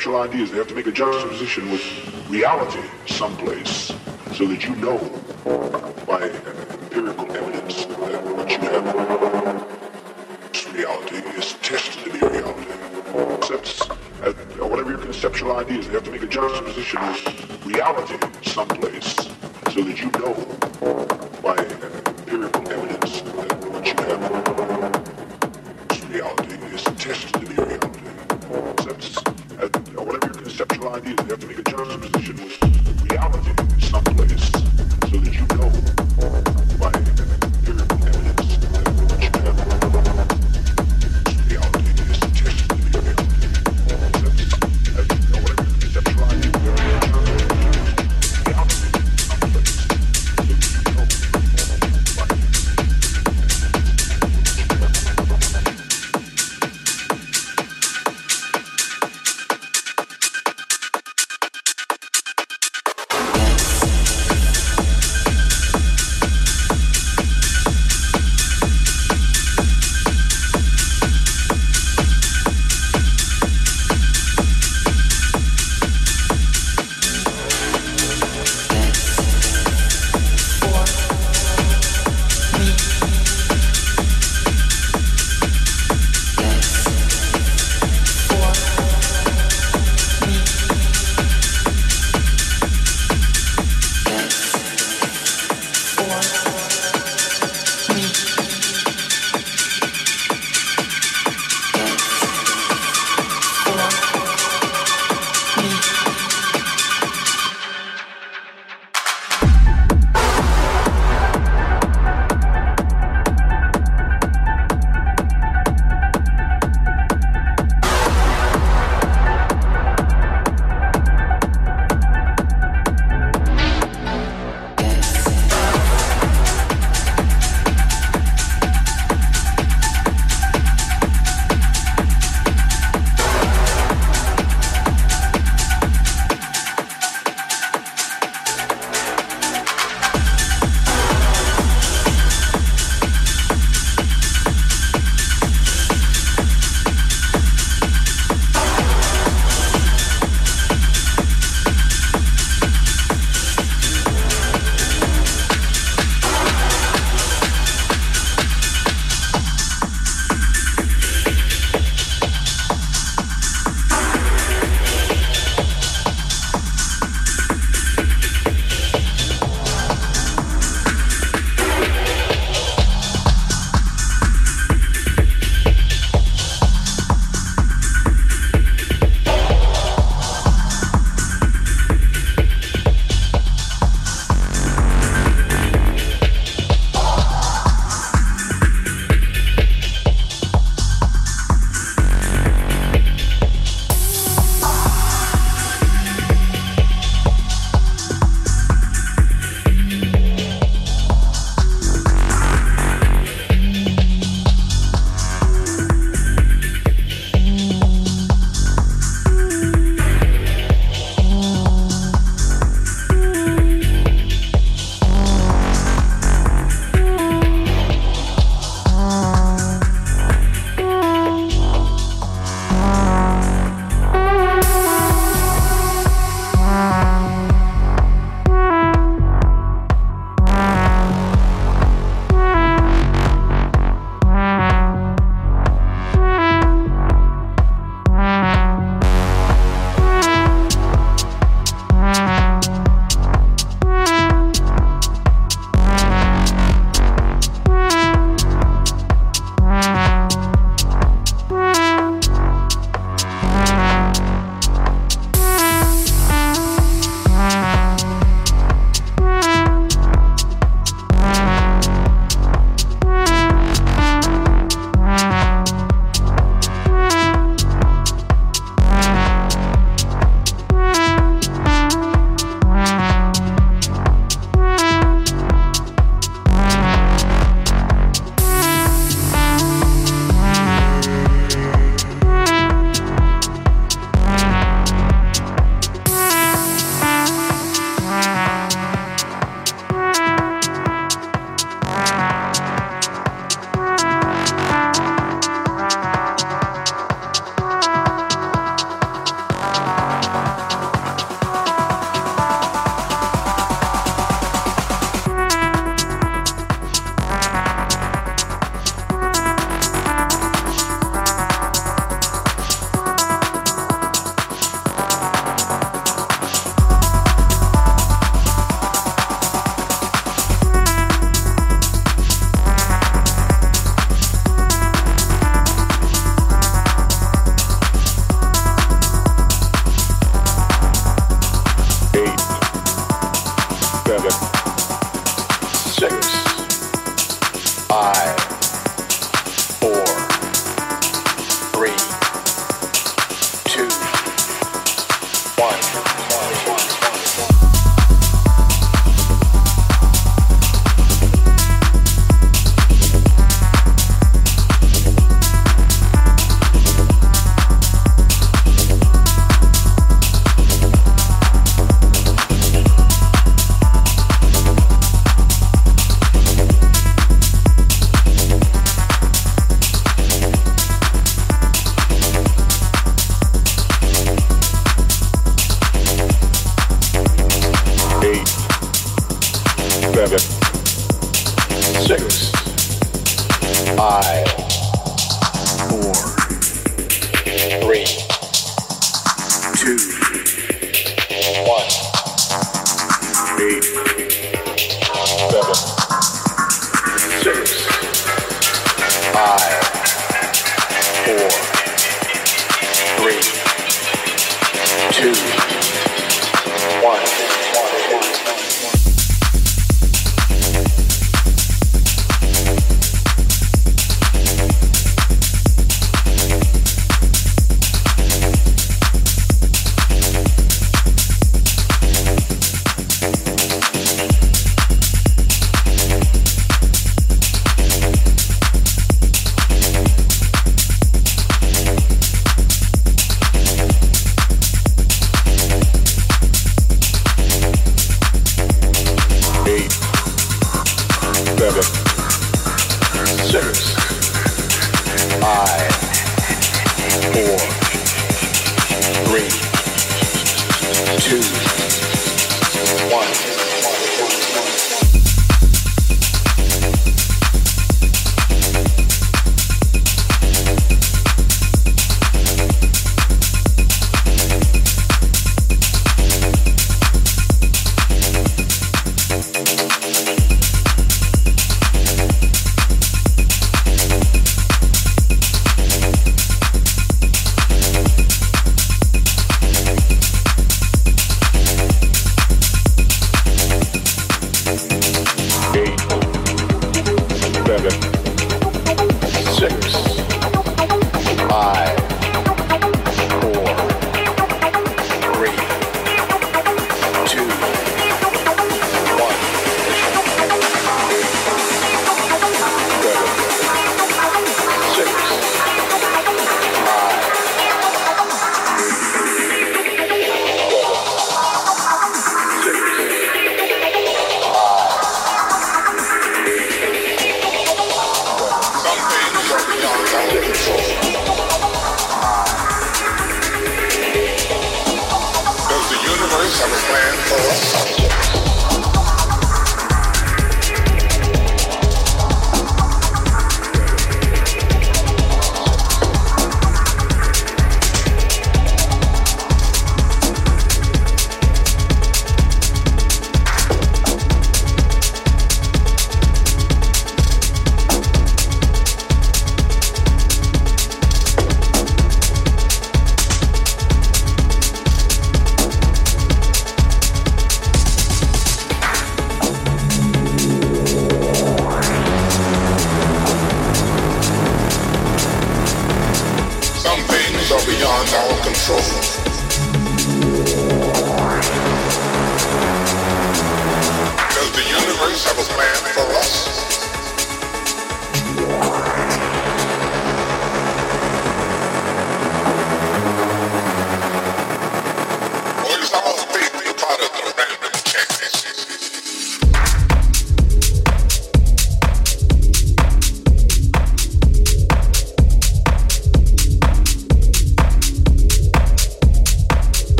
Conceptual ideas. They have to make a juxtaposition with reality someplace so that you know by empirical evidence that what you have is reality is tested to be reality. Concepts, and whatever your conceptual ideas, they have to make a juxtaposition with reality